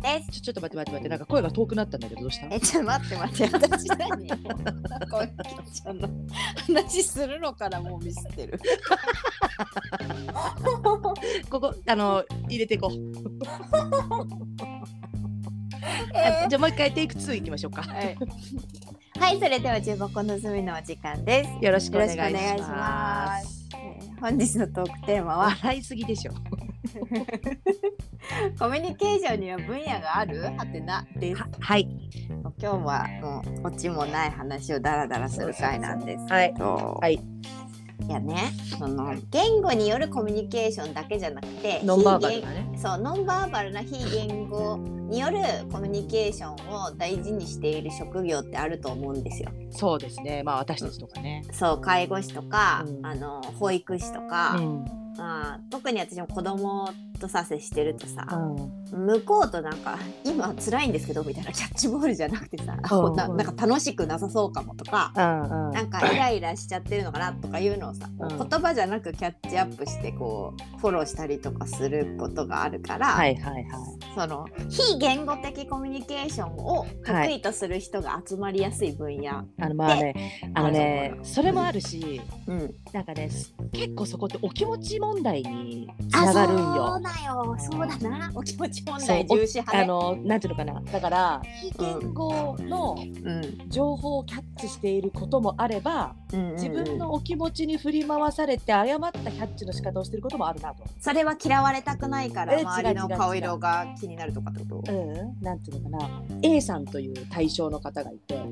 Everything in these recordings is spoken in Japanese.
です。ちょちょっと待って待って待ってなんか声が遠くなったんだけどどうした？え、ちょっと待って待って、私何こうちゃんの話するのからもうミスってる。ここあの入れていこう、えあじゃあもう一回テイク2いきましょうか。はい、はい、それでは重箱の隅のお時間です。よろしくお願いします。えー本日のトークテーマは？笑いすぎでしょ コミュニケーションには分野がある？はてなです。は。はい。今日はもうオチもない話をダラダラする回なんですはいけど、はい。いやね、その言語によるコミュニケーションだけじゃなくて、ノンバーバルね。言そうノンバーバルな非言語によるコミュニケーションを大事にしている職業ってあると思うんですよ。そうですね。まあ私たちとかね、そう介護士とか、うん。あの保育士とか、うん。まあ、特に私も子供とさ接してるとさ、うん向こうとなんか今辛いんですけどみたいなキャッチボールじゃなくてさ、うんななんか楽しくなさそうかもとか、うんうん。なんかイライラしちゃってるのかなとかいうのをさ、こううん。言葉じゃなくキャッチアップしてこうフォローしたりとかすることがあるから、はいはいはい。その非言語的コミュニケーションを得意とする人が集まりやすい分野。あのまあねあのねそれもあるしうん、なんかね結構そこってお気持ち問題につあながるんそうよ。だよ。そうだな。お気持ち重視派ね。あのなんていうのかなだから非言語のうん情報をキャッチしていることもあればうんうんうん自分のお気持ちに振り回されて誤ったキャッチの仕方をしていることもあるなと。それは嫌われたくないからえ周りの違う違う違う顔色が気になるとかってこと？うん、なんていうのかな A さんという対象の方がいては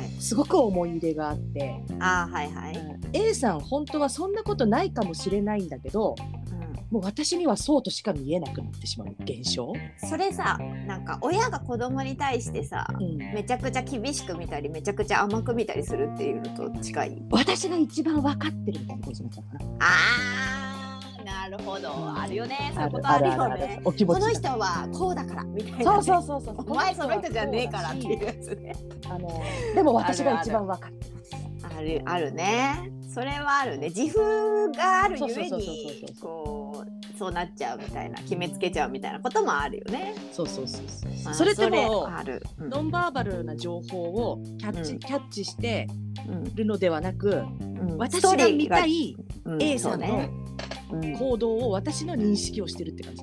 い。すごく思い入れがあって、あーはいはい。うん A さん本当はそんなことないかもしれないんだけどもう私にはそうとしか見えなくなってしまう現象、それさなんか親が子供に対してさうん、めちゃくちゃ厳しく見たりめちゃくちゃ甘く見たりするっていうのと近い？私が一番分かってるみたいなことになっちゃうかな。あーなるほどあるよねそういうことあるよね。この人はこうだからみたいな、そうね。そうそうそう。お前その人じゃねえからっていうやつね。あのでも私が一番分かる。あるあるね。それはあるね。自負があるゆえにこうそうなっちゃうみたいな決めつけちゃうみたいなこともあるよね。そうそうそうそう。まあそれってもある。うん。ノンバーバルな情報をキャッチ、うん。キャッチしてうん。るのではなく、うん。私が見たいうん A さんのそうね。うん。行動を私の認識をしてるって感じ。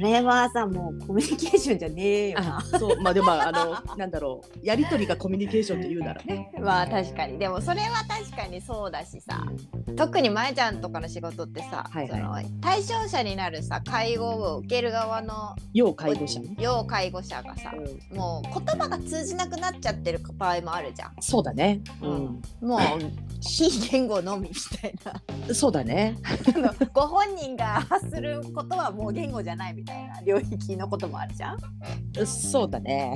それはさもうコミュニケーションじゃねえよな。あ、そう、まあでもまああのなんだろう、やりとりがコミュニケーションって言うなら。ね。まあ確かに。でもそれは確かにそうだしさ。特にまえちゃんとかの仕事ってさ、はいはい。その対象者になるさ介護を受ける側の要介護者ね。要介護者がさ、うん。もう言葉が通じなくなっちゃってる場合もあるじゃん。そうだね。うん。もう非言語のみみたいな。うん、そうだね。ご本人が発することはもう言語じゃないみたいな領域のこともあるじゃん。そうだね。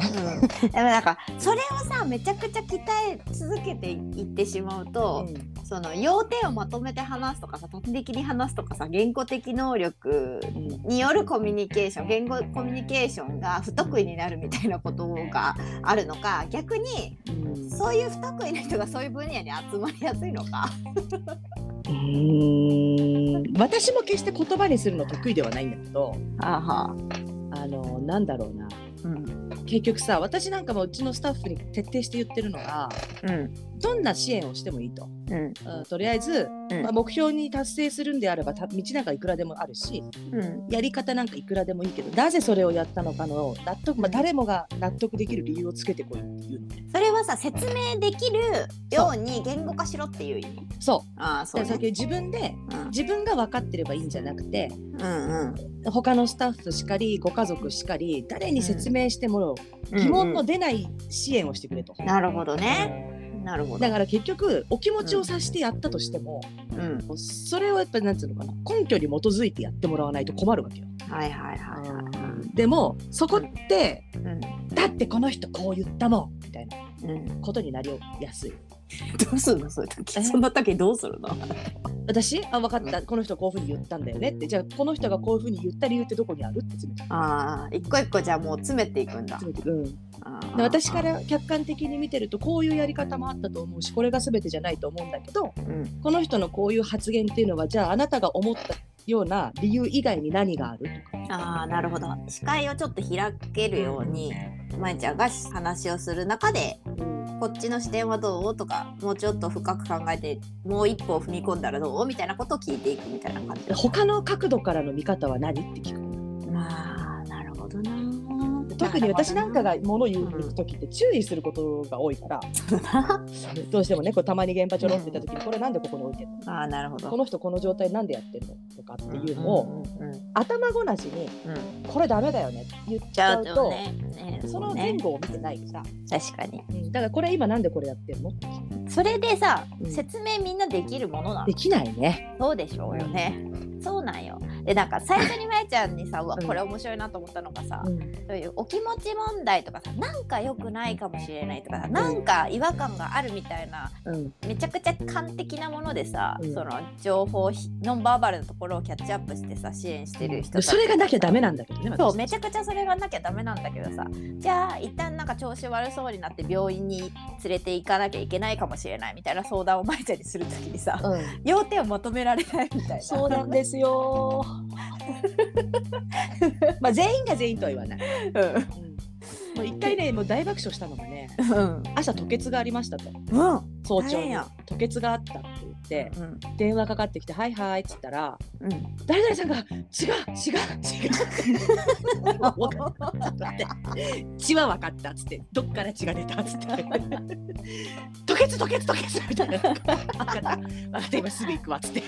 うん、でもなんかそれをさめちゃくちゃ鍛え続けていってしまうと、その要点をまとめて話すとかさ縦的に話すとかさ言語的能力うんによるコミュニケーション言語コミュニケーションが不得意になるみたいなことがあるのか逆にうんそういう不得意な人がそういう分野に集まりやすいのか。うーん。私も決して言葉にするの得意ではないんだけどあのなんだろうな。うん。結局さ私なんかもうちのスタッフに徹底して言ってるのがうん。どんな支援をしてもいいと、うん。うん。とりあえず、うん。まあ、目標に達成するんであればた道なんかいくらでもあるしうん。やり方なんかいくらでもいいけどなぜそれをやったのかの納得、まあ、誰もが納得できる理由をつけてこいっていうそれはさ説明できるように言語化しろっていう意味？そああそううね。だから先自分でうん。自分が分かってればいいんじゃなくてうんうん。他のスタッフしかりご家族しかり誰に説明しても疑問の出ない支援をしてくれと。なるほどね。なるほど。だから結局お気持ちを察してやったとしても、うん。それをやっぱなんつうのかな根拠に基づいてやってもらわないと困るわけよ。はいはいはいはい。でもそこってうん。だってこの人こう言ったもんみたいなうん。ことになりやすい。どうするの？そういう時。え？そんな時どうするの？私？あ分かった。この人こういうふうに言ったんだよねって。じゃあこの人がこういうふうに言った理由ってどこにある？って詰めてああ、一個一個じゃあもう詰めていくんだ。詰めてうん。で私か。ら客観的に見てるとこういうやり方もあったと思うしこれが全てじゃないと思うんだけどうん。この人のこういう発言っていうのはじゃああなたが思ったような理由以外に何があるとか。ああなるほど。視界をちょっと開けるようにまえちゃんが話をする中でこっちの視点はどう？とかもうちょっと深く考えてもう一歩踏み込んだらどう？みたいなことを聞いていくみたいな感じ。他の角度からの見方は何？って聞くああなるほどな特に私なんかが物言う時って注意することが多いから、どうしてもねこうたまに現場ちょろって言った時に、これなんでここに置いてるの？あなるほど。この人この状態なんでやってるの？とかっていうのを、頭ごなしに、これダメだよねって言っちゃうと、ね。ね、その前後を見てないから。確かに、うん、だからこれ今なんでこれやってるの？それでさ、説明みんなできるものなの？できないね。そうでしょうよね、そうなんよ。でなんか最初にまえちゃんにさ、うわこれ面白いなと思ったのがさ、そういうお気持ち問題とかさなんか良くないかもしれないとかさ、なんか違和感があるみたいな、めちゃくちゃ完璧なものでさ、その情報ノンバーバルのところをキャッチアップしてさ支援してる人それがなきゃダメなんだけどねそうめちゃくちゃそれがなきゃダメなんだけどさじゃあ一旦なんか調子悪そうになって病院に連れて行かなきゃいけないかもしれないみたいな相談をまえちゃんにするときにさ、うん、要点をまとめられないみたいな。そうなんですよ。まあ全員が全員とは言わない。うん。もう一回ねもう大爆笑したのがね、うん、朝吐血がありましたと、うん、早朝に。吐血があったって言って、うん、電話かかってきて「はいはい」っつったら、うん、誰々さんが「違う違う違う」血は分かったっつってどっから血が出たっつって「吐血吐血吐血」みたいな「分かった今すぐ行くわ」っつって。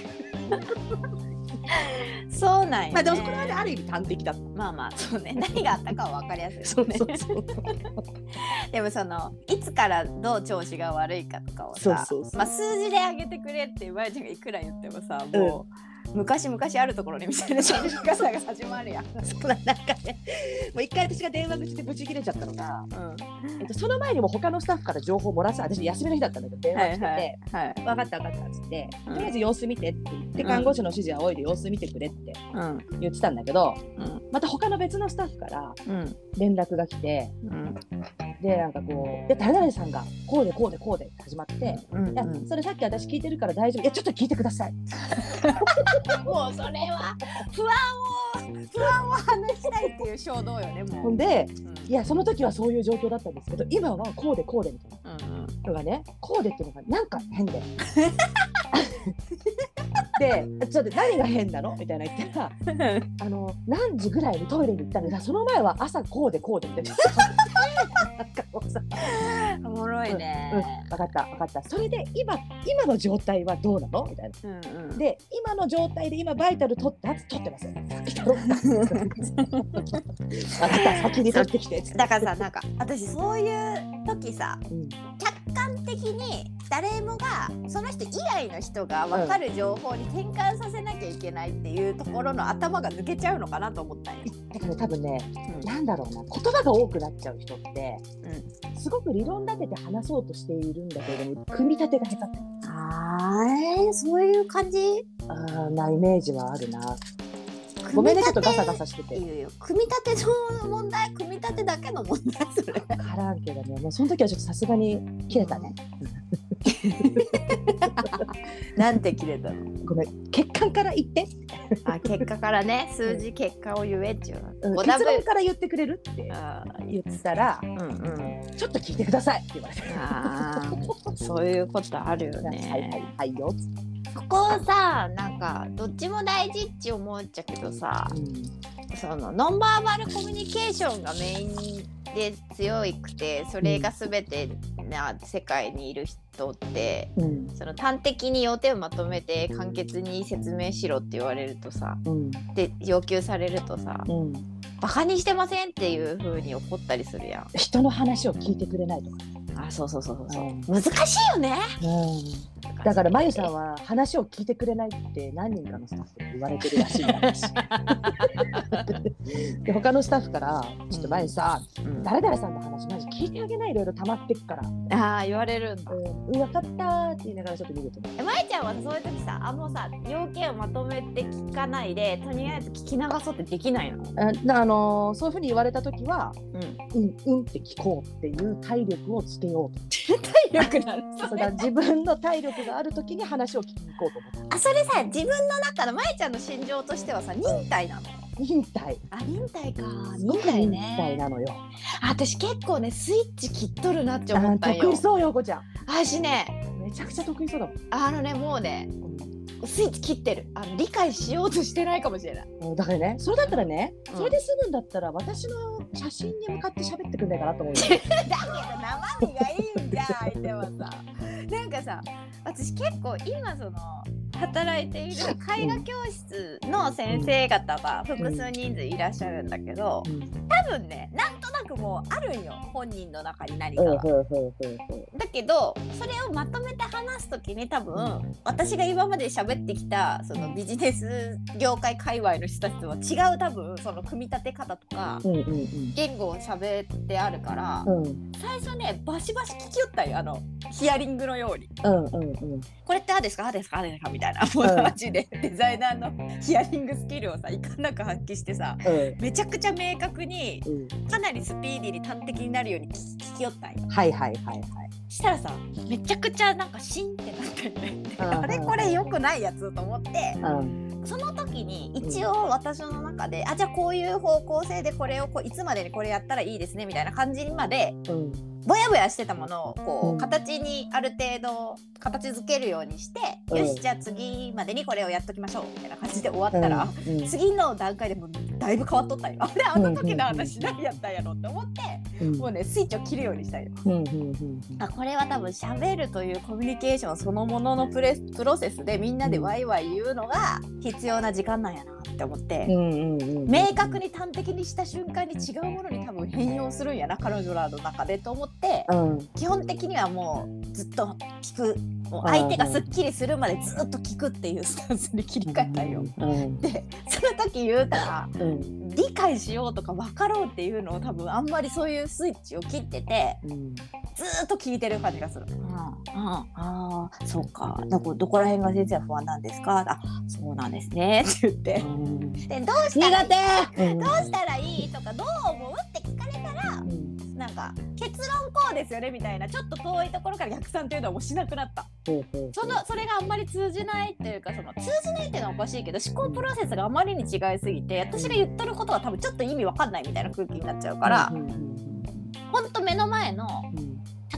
そうなんや、ね、まあでもこれは、ね、ある意味端的だまあまあそうね。何があったかは分かりやすいですね でもそのいつからどう調子が悪いかとかをさまあ数字で上げてくれってまやちゃんがいくら言ってもさもう、うん昔々あるところにみたいな喋り方が始まるやん。そうなんかね、もう一回私が電話口でブチ切れちゃったのが、うんと、その前にも他のスタッフから情報を漏らす、私休みの日だったんだけど、電話してて、はいはいはい、分かった分かったっつって、とりあえず様子見てって言って、看護師の指示はおいで様子見てくれって言ってたんだけど、うん、また他の別のスタッフから連絡が来て、うん、で、なんかこう、で、誰々さんがこうでこうでこうで始まって、うん、いや、それさっき私聞いてるから大丈夫、いや、ちょっと聞いてください。もうそれは不安を不安を話したいっていう衝動よねもう。で、うん、いやその時はそういう状況だったんですけど今はこうでこうでみたいなのがね、こうでっていうのがなんか変で。でちょっと何が変なの？みたいな言ったらあの何時ぐらいにトイレに行ったの？その前は朝こうでこうでおもろいね、うん、うん、分かった分かった。それで今今の状態はどうなの？みたいな、うんうん、で今の状態で今バイタル取った取ってます 先に取ってきて。だからさなんか私そういう時さ、うん、客観的に誰もがその人以外の人が分かる情報に転換させなきゃいけないっていうところの頭が抜けちゃうのかなと思ったんよ。だから多分ね、うん、なんだろうな言葉が多くなっちゃう人って、うん、すごく理論立てて話そうとしているんだけれども組み立てが下手って。あえー、そういう感じ？あなイメージはあるな。ごめんねちょっとガサガサしてて。組み立ての問題組み立てだけの問題それ。からんけどね。もうその時はちょっとさすがに切れたね。なんて切れたの？ごめん。血管から言って。あ結果からね。数字結果を言えっちゅう、うん、結論から言ってくれるって言ったら、うんうん、ちょっと聞いてくださいって言われて。あそういうことあるよね。はいはいはいよここさなんかどっちも大事って思っちゃうけどさ、うん、そのノンバーバルコミュニケーションがメインで強くてそれが全てな世界にいる人って、うん、その端的に要点をまとめて簡潔に説明しろって言われるとさ、うん、で要求されるとさ、うん、バカにしてませんっていう風に怒ったりするやん。人の話を聞いてくれないとか。あそうそうそうそう、う。ん、難しいよね、うん、だからまゆさんは話を聞いてくれないって何人かのスタッフに言われてるらしいんで 他のスタッフから「ちょっとまゆさん、うん、誰々さんの話マジ聞いてあげないいろいろ溜まってっから」ああ言われるんだ「うん、分かった」って言いながらちょっと見ると。まゆちゃんはそういう時さあもうさ要件をまとめて聞かないでとりあえず聞き流そうってできないの？あ、あのー、そういうふうに言われた時は「うん、うん、うん」って聞こうっていう体力をつけってみようと。体力なのそうだ自分の体力がある時に話を聞きに行こうと思って。あそれさ自分の中のまえちゃんの心情としてはさ忍耐なの、忍耐。あ忍耐か忍耐ね。忍耐なのよ。あ私結構ねスイッチ切っとるなって思ったよ。得意そうよこちゃん。私ねめちゃくちゃ得意そうだもん。あのねもうね、スイッチ切ってる。あの理解しようとしてないかもしれない。だからねそれだったらね、うん、それで済むんだったら私の写真に向かって喋ってくんないかなと思う だけど生身がいいんじゃん相手はさ。なんかさ私結構今その働いている絵画教室の先生方が複数人数いらっしゃるんだけど、多分ねなんとなくもうあるんよ本人の中に何かが。だけどそれをまとめて話す時に多分私が今まで喋ってきたそのビジネス業界界隈の人たちとは違う多分その組み立て方とか、言語を喋ってあるから、最初ねバシバシ聞きよったよあのヒアリングのように。これってあですか？あですか？あですか？みたいな。もうマジでデザイナーのヒアリングスキルをさいかなく発揮してさ、うん、めちゃくちゃ明確に、かなりスピーディーに端的になるように聞きよったんよ。はいはいはいはい。したらさめちゃくちゃなんかシンってなったよね。あれこれよくないやつと思って。その時に一応私の中で、あじゃあこういう方向性でこれをこういつまでにこれやったらいいですねみたいな感じにまで、うんぼやぼやしてたものをこう形にある程度形づけるようにして、うん、よしじゃあ次までにこれをやっときましょうみたいな感じで終わったら、うん。うん、次の段階でもだいぶ変わっとったよ。あれあの時の話何やったんやろって思って、もうねスイッチを切るようにしたよ。あこれは多分しゃべるというコミュニケーションそのもののプレプロセスでみんなでワイワイ言うのが必要な時間なんやなって思って、明確に端的にした瞬間に違うものに多分変容するんやな彼女らの中でと思って。、うん、基本的にはもうずっと聞く。相手がすっきりするまでずっと聞くっていう スタンスに切り替えたよ。うん、でその時言うたら、うん、理解しようとか分かろうっていうのを多分あんまりそういうスイッチを切ってて、うん、ずっと聞いてる感じがする。うん、ああそうかどこどこら辺が先生は不安なんですか？あそうなんですね。って言って、でどうしたらいい？どうしたらいい？とかどうなんか結論こうですよねみたいなちょっと遠いところから逆算っていうのはもうしなくなった。そのそれがあんまり通じないっていうかその通じないっていうのはおかしいけど思考プロセスがあまりに違いすぎて私が言ってることは多分ちょっと意味わかんないみたいな空気になっちゃうから、ほんと目の前の、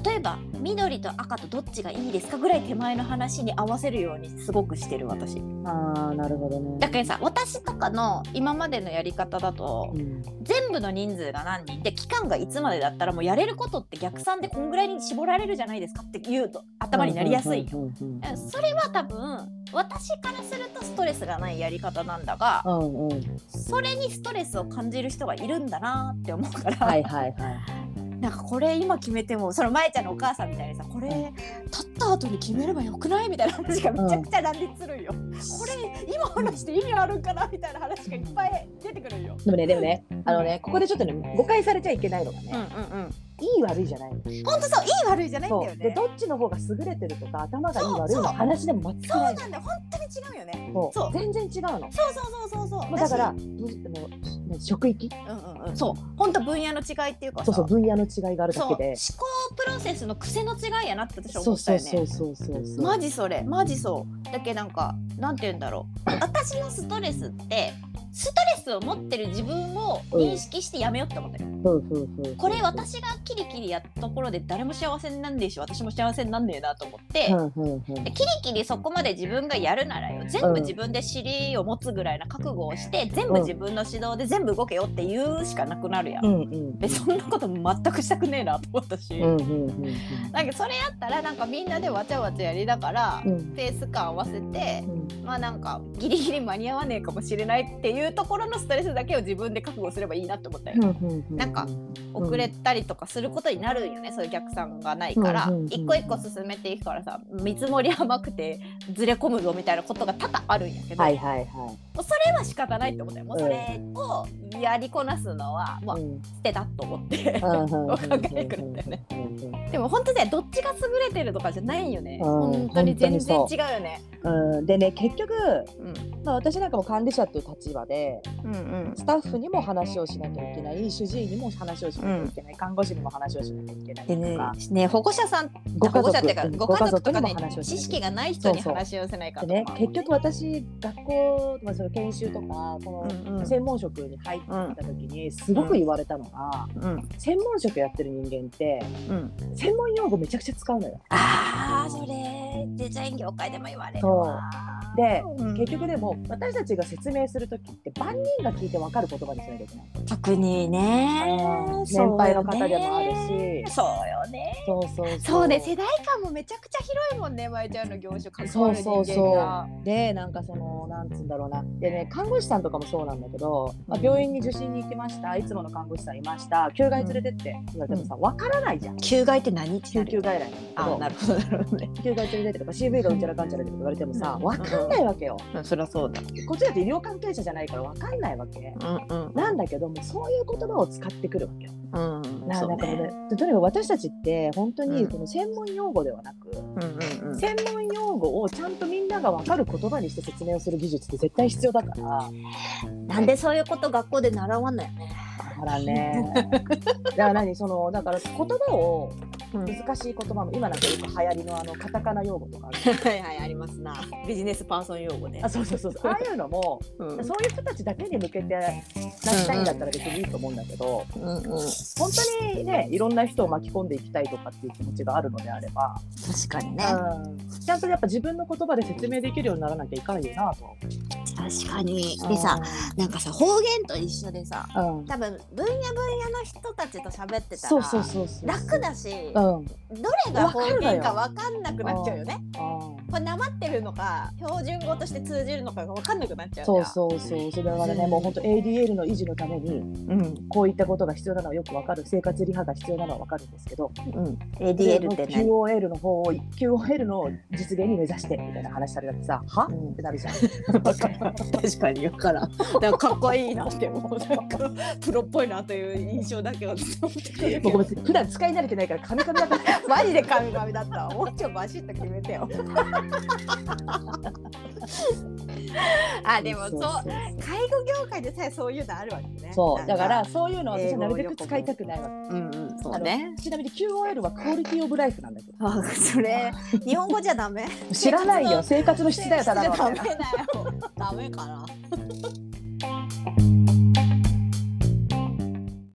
例えば緑と赤とどっちがいいですかぐらい手前の話に合わせるようにすごくしてる私。あーなるほどね。だからさ私とかの今までのやり方だと、うん、全部の人数が何人で期間がいつまでだったらもうやれることって逆算でこんぐらいに絞られるじゃないですかって言うと頭になりやすい。よそれは多分私からするとストレスがないやり方なんだが、うんうん、それにストレスを感じる人がいるんだなって思うから。はいはいはいなんかこれ今決めてもその舞ちゃんのお母さんみたいにさこれ立った後に決めればよくないみたいな話がめちゃくちゃ乱立するんよ、うん、これ今話して意味あるんかなみたいな話がいっぱい出てくるんよ。でもねでもねあのねここでちょっとね誤解されちゃいけないのがね、うんうんうん。いい悪いじゃない本当そういい悪いじゃないんだよね。でどっちの方が優れてるとか頭がいい悪いの話でも全くないそうなんだよ。本当に違うよね。そう。全然違うの。そうそうそうそうそう。だから職域？うんうんうん。そう。本当分野の違いっていうかそうそう分野の違いがあるだけで。思考プロセスの癖の違いやなって私は思ったよね。そうそうそうそうマジそれ。マジそう。だけなんかなんて言うんだろう。私のストレスってストレスを持ってる自分を認識してやめようって思ってる、うん、これ私がキリキリやったところで誰も幸せになんねえし私も幸せになんねえなと思って、でキリキリそこまで自分がやるならよ。全部自分で尻を持つぐらいな覚悟をして全部自分の指導で全部動けよって言うしかなくなるやん、うんうん、でそんなこと全くしたくねえなと思ったし、なんかそれやったらなんかみんなでわちゃわちゃやりながら、ペース感合わせて、まあなんかギリギリ間に合わねえかもしれないっていうところのストレスだけを自分で覚悟すればいいなって思ったよ、なんか遅れたりとかすることになるよね、そういう逆算がないから、一個一個進めていくからさ見積もり甘くてずれ込むぞみたいなことが多々あるんやけど、はいはいはい、もうそれは仕方ないって思ったよ。もうそれをやりこなすのは、もう捨てたと思って考えてくるんだよね。でも本当ねどっちが優れてるとかじゃないよね。本当に全然違うよね。うん、でね結局、うんまあ、私なんかも管理者っていう立場で、うんうん、スタッフにも話をしなきゃいけない主治医にも話をしなきゃいけない、うん、看護師にも話をしなきゃいけないとか、ねね、保護者さんご家族ってかご家族とか、ね、知識がない人に話をせないかね、結局私学校、まあ、その研修とかこの専門職に入ってた時にすごく言われたのが、うん、専門職やってる人間って、うん、専門用語めちゃくちゃ使うのよ。ああそれデザイン業界でも言われるで、うん、結局でも私たちが説明する時って万人が聞いて分かる言葉にしなきゃいけない。特にね。年配の方でもあるし。そうよねそうそうそう。で世代間もめちゃくちゃ広いもんねまいちゃんの業種関わる人間が。そうそうそう。でなんかそのなんつうんだろうな。でね看護師さんとかもそうなんだけど、まあ、病院に受診に行きました。いつもの看護師さんいました。救害連れてって。言われてもさ、分からないじゃん。救害って何？救急外来あなるほどなるほどね。救害連れてってとか CV がうんちゃらかんちゃらって言われてもさ、分かんないわけよ、うん、そりゃそうだ。こっちだって医療関係者じゃないから分かんないわけ、うんうん、なんだけどもそういう言葉を使ってくるわけよ、うん、ななんかねとにかく私たちって本当にこの専門用語ではなく、うんうんうん、専門用語をちゃんとみんなが分かる言葉にして説明をする技術って絶対必要だから。なんでそういうこと学校で習わないよね。だからね。だから何そのだから言葉を難しい言葉も、今なんかよく流行りのあのカタカナ用語とか はいはいありますな。ビジネスパーソン用語であそうそうそうああいうのも、うん、そういう人たちだけに向けて出したいんだったら別にいいと思うんだけど、うんうん、本当にねいろんな人を巻き込んでいきたいとかっていう気持ちがあるのであれば確かにね、うん、ちゃんとやっぱ自分の言葉で説明できるようにならなきゃいかないよなと。確かに。でさなんかさ方言と一緒でさ、うん、多分分野分野の人たちと喋ってたら楽だし、うん、どれが方言か分かんなくなっちゃうよね。これなまってるのか標準語として通じるのかが分かんなくなっちゃうそうそうそうそれはね、もう本当 ADL の維持のために、うん、こういったことが必要なのはよく分かる。生活リハが必要なのは分かるんですけど、うん、ADL って何 QOL の方を QOL の実現に目指してみたいな話されたってさは、うん、ってなるじゃん。確かに分からん。だからかっこいいなって思うなんかプロっぽいなという印象だけは僕普段使い慣れてないからカミカミだった。マジでカミカミだった。もうちょいバシッと決めてよ。あでもそう介護業界でさえそういうのあるわけね。そうだからそういうの私はなるべく使いたくないわけ。うんうんそうね。ちなみに QOL はクオリティオブライフなんだけど。あそれ日本語じゃダメ。知らないよ 生活の質だよただの。ダメだよ。ダメかな。